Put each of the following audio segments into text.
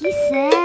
其实。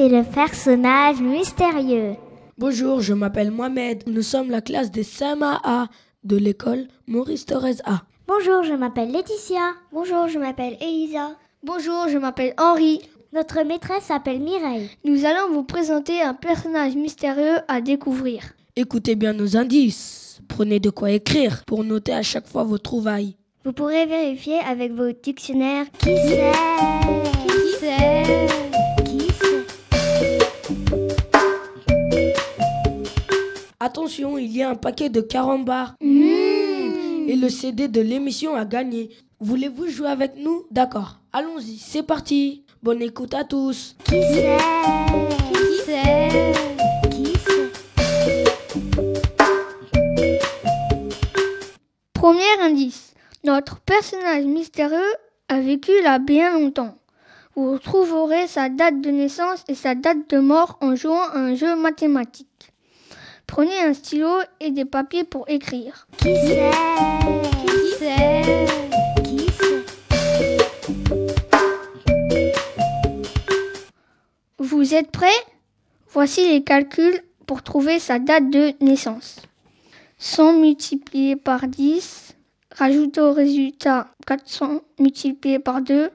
C'est le personnage mystérieux. Bonjour, je m'appelle Mohamed. Nous sommes la classe des CMA de l'école Maurice Thorez A. Bonjour, je m'appelle Laetitia. Bonjour, je m'appelle Elisa. Bonjour, je m'appelle Henri. Notre maîtresse s'appelle Mireille. Nous allons vous présenter un personnage mystérieux à découvrir. Écoutez bien nos indices. Prenez de quoi écrire pour noter à chaque fois vos trouvailles. Vous pourrez vérifier avec vos dictionnaires. Qui c'est Qui c'est Attention, il y a un paquet de carambars Mmh. et le CD de l'émission à gagner. Voulez-vous jouer avec nous? D'accord, allons-y, c'est parti. Bonne écoute à tous. Qui c'est? Qui c'est? Qui Premier indice. Notre personnage mystérieux a vécu là bien longtemps. Vous retrouverez sa date de naissance et sa date de mort en jouant à un jeu mathématique. Prenez un stylo et des papiers pour écrire. Qui c'est Qui c'est Qui c'est Vous êtes prêts? Voici les calculs pour trouver sa date de naissance. 100 multiplié par 10, rajoutez au résultat 400 multiplié par 2,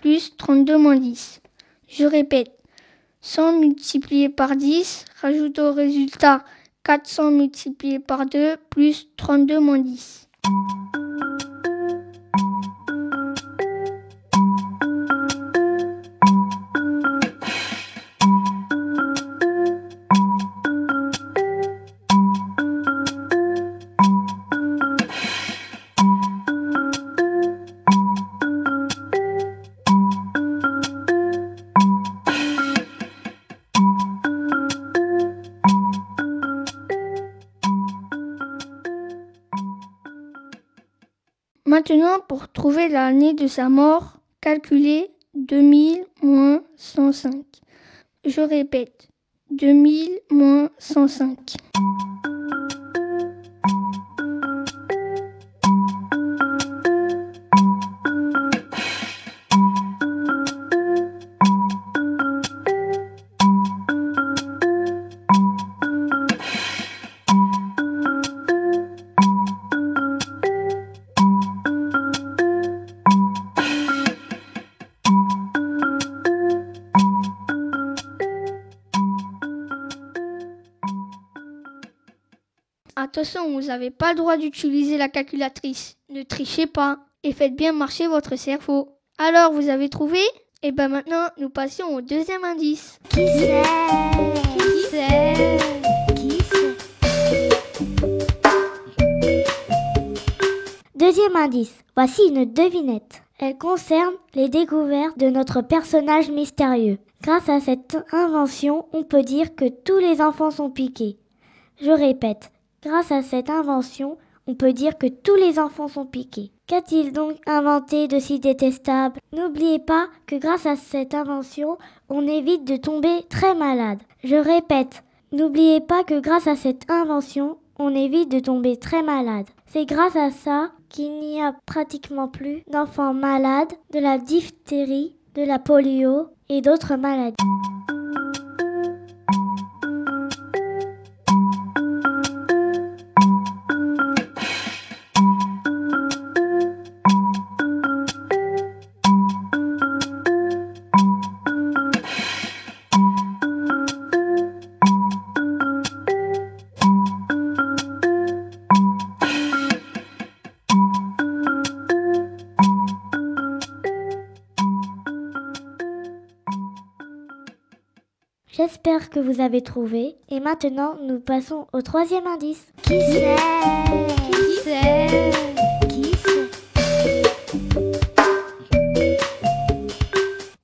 plus 32 moins 10. Je répète, 100 multiplié par 10, rajoutez au résultat 400 multiplié par 2, plus 32 moins 10. Maintenant, pour trouver l'année de sa mort, calculez 2000 moins 105. Je répète, 2000 moins 105. Attention, vous n'avez pas le droit d'utiliser la calculatrice. Ne trichez pas et faites bien marcher votre cerveau. Alors, vous avez trouvé? Et ben maintenant, nous passons au deuxième indice. Qui c'est? Qui c'est? Qui c'est? Deuxième indice. Voici une devinette. Elle concerne les découvertes de notre personnage mystérieux. Grâce à cette invention, on peut dire que tous les enfants sont piqués. Je répète, grâce à cette invention, on peut dire que tous les enfants sont piqués. Qu'a-t-il donc inventé de si détestable? N'oubliez pas que grâce à cette invention, on évite de tomber très malade. Je répète, n'oubliez pas que grâce à cette invention, on évite de tomber très malade. C'est grâce à ça qu'il n'y a pratiquement plus d'enfants malades de la diphtérie, de la polio et d'autres maladies. J'espère que vous avez trouvé. Et maintenant, nous passons au troisième indice. Qui c'est? Qui c'est? Qui c'est?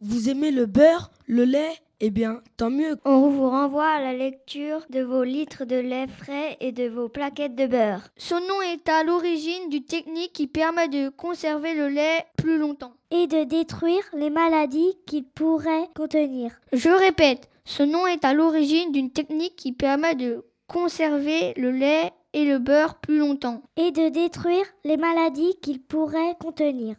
Vous aimez le beurre, le lait? Eh bien, tant mieux. On vous renvoie à la lecture de vos litres de lait frais et de vos plaquettes de beurre. Son nom est à l'origine d'une technique qui permet de conserver le lait plus longtemps. Et de détruire les maladies qu'il pourrait contenir. Je répète, ce nom est à l'origine d'une technique qui permet de conserver le lait et le beurre plus longtemps. Et de détruire les maladies qu'il pourrait contenir.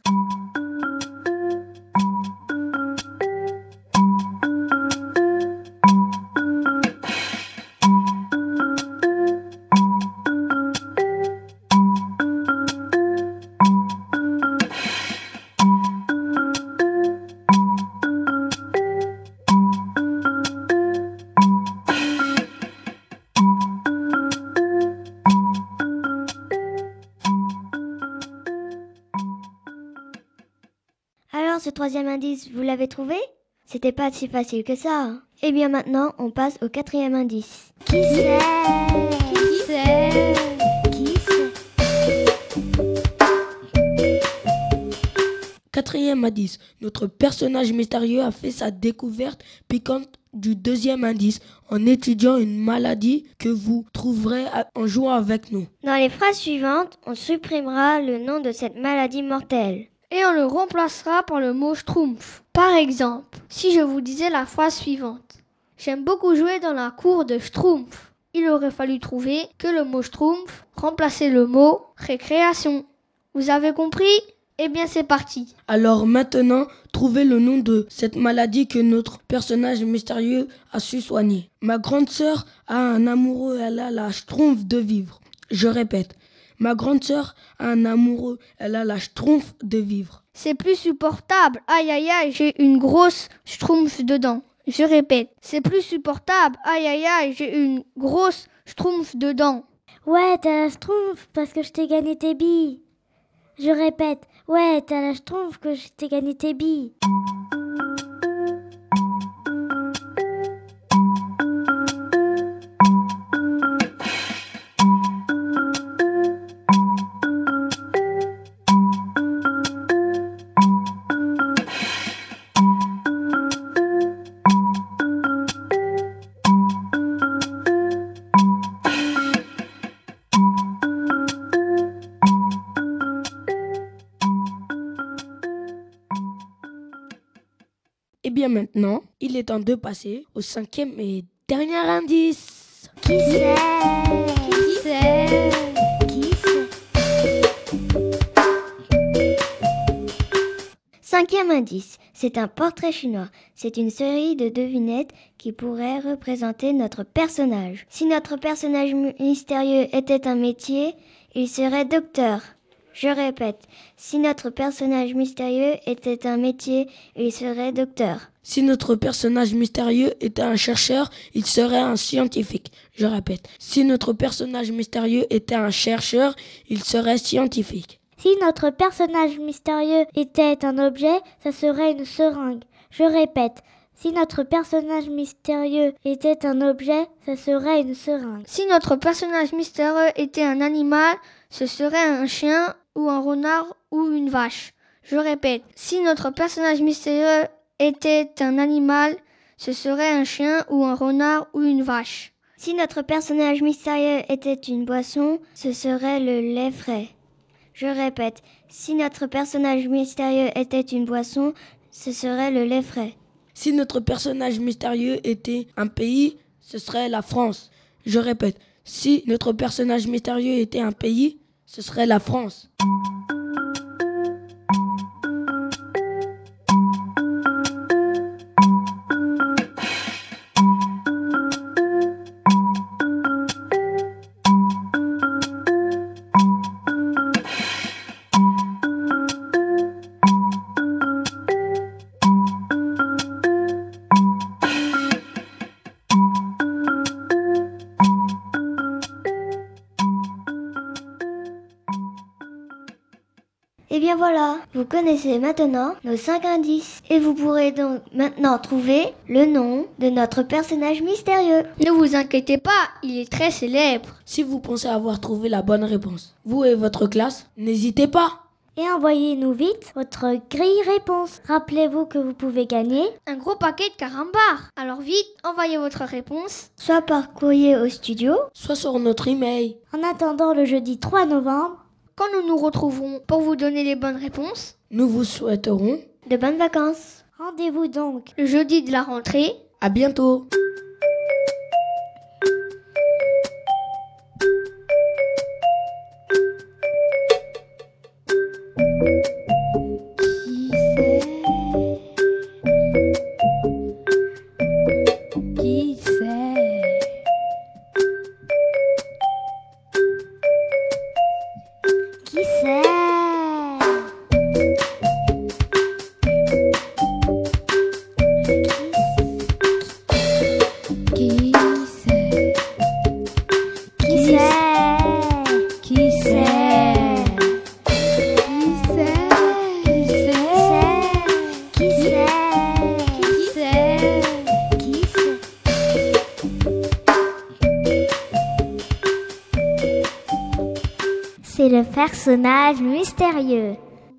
Ce troisième indice, vous l'avez trouvé? C'était pas si facile que ça. hein. Eh bien maintenant, on passe au quatrième indice. Qui c'est? Qui c'est? Qui c'est? Quatrième indice. Notre personnage mystérieux a fait sa découverte piquante du deuxième indice en étudiant une maladie que vous trouverez en jouant avec nous. Dans les phrases suivantes, on supprimera le nom de cette maladie mortelle. Et on le remplacera par le mot schtroumpf. Par exemple, si je vous disais la phrase suivante. J'aime beaucoup jouer dans la cour de schtroumpf. Il aurait fallu trouver que le mot schtroumpf remplaçait le mot récréation. Vous avez compris? Eh bien c'est parti. Alors maintenant, trouvez le nom de cette maladie que notre personnage mystérieux a su soigner. Ma grande sœur a un amoureux, elle a la schtroumpf de vivre. Je répète, ma grande sœur a un amoureux, elle a la schtroumpf de vivre. C'est plus supportable. Aïe aïe aïe, j'ai une grosse schtroumpf dedans. Je répète, c'est plus supportable. Aïe aïe aïe, j'ai une grosse schtroumpf dedans. Ouais, t'as la schtroumpf parce que je t'ai gagné tes billes. Je répète, ouais, t'as la schtroumpf que je t'ai gagné tes billes. Maintenant, il est temps de passer au cinquième et dernier indice. Qui c'est? Qui c'est? Qui Cinquième indice, c'est un portrait chinois. C'est une série de devinettes qui pourraient représenter notre personnage. Si notre personnage mystérieux était un métier, il serait docteur. Je répète, si notre personnage mystérieux était un métier, il serait docteur. Si notre personnage mystérieux était un chercheur, il serait un scientifique. Je répète, si notre personnage mystérieux était un chercheur, il serait scientifique. Si notre personnage mystérieux était un objet, ça serait une seringue. Je répète, si notre personnage mystérieux était un objet, ça serait une seringue. Si notre personnage mystérieux était un animal, ce serait un chien ou un renard ou une vache. Je répète, si notre personnage mystérieux était un animal, ce serait un chien ou un renard ou une vache. Si notre personnage mystérieux était une boisson, ce serait le lait frais. Je répète, si notre personnage mystérieux était une boisson, ce serait le lait frais. Si notre personnage mystérieux était un pays, ce serait la France. Je répète, si notre personnage mystérieux était un pays, ce serait la France. Vous connaissez maintenant nos 5 indices et vous pourrez donc maintenant trouver le nom de notre personnage mystérieux. Ne vous inquiétez pas, il est très célèbre. Si vous pensez avoir trouvé la bonne réponse, vous et votre classe, n'hésitez pas. Et envoyez-nous vite votre grille réponse. Rappelez-vous que vous pouvez gagner Un gros paquet de carambars. Alors vite, envoyez votre réponse. Soit par courrier au studio, Soit sur notre email. en attendant le jeudi 3 novembre. Quand nous nous retrouverons pour vous donner les bonnes réponses, Nous vous souhaiterons de bonnes vacances. Rendez-vous donc le jeudi de la rentrée, à bientôt. Personnage mystérieux.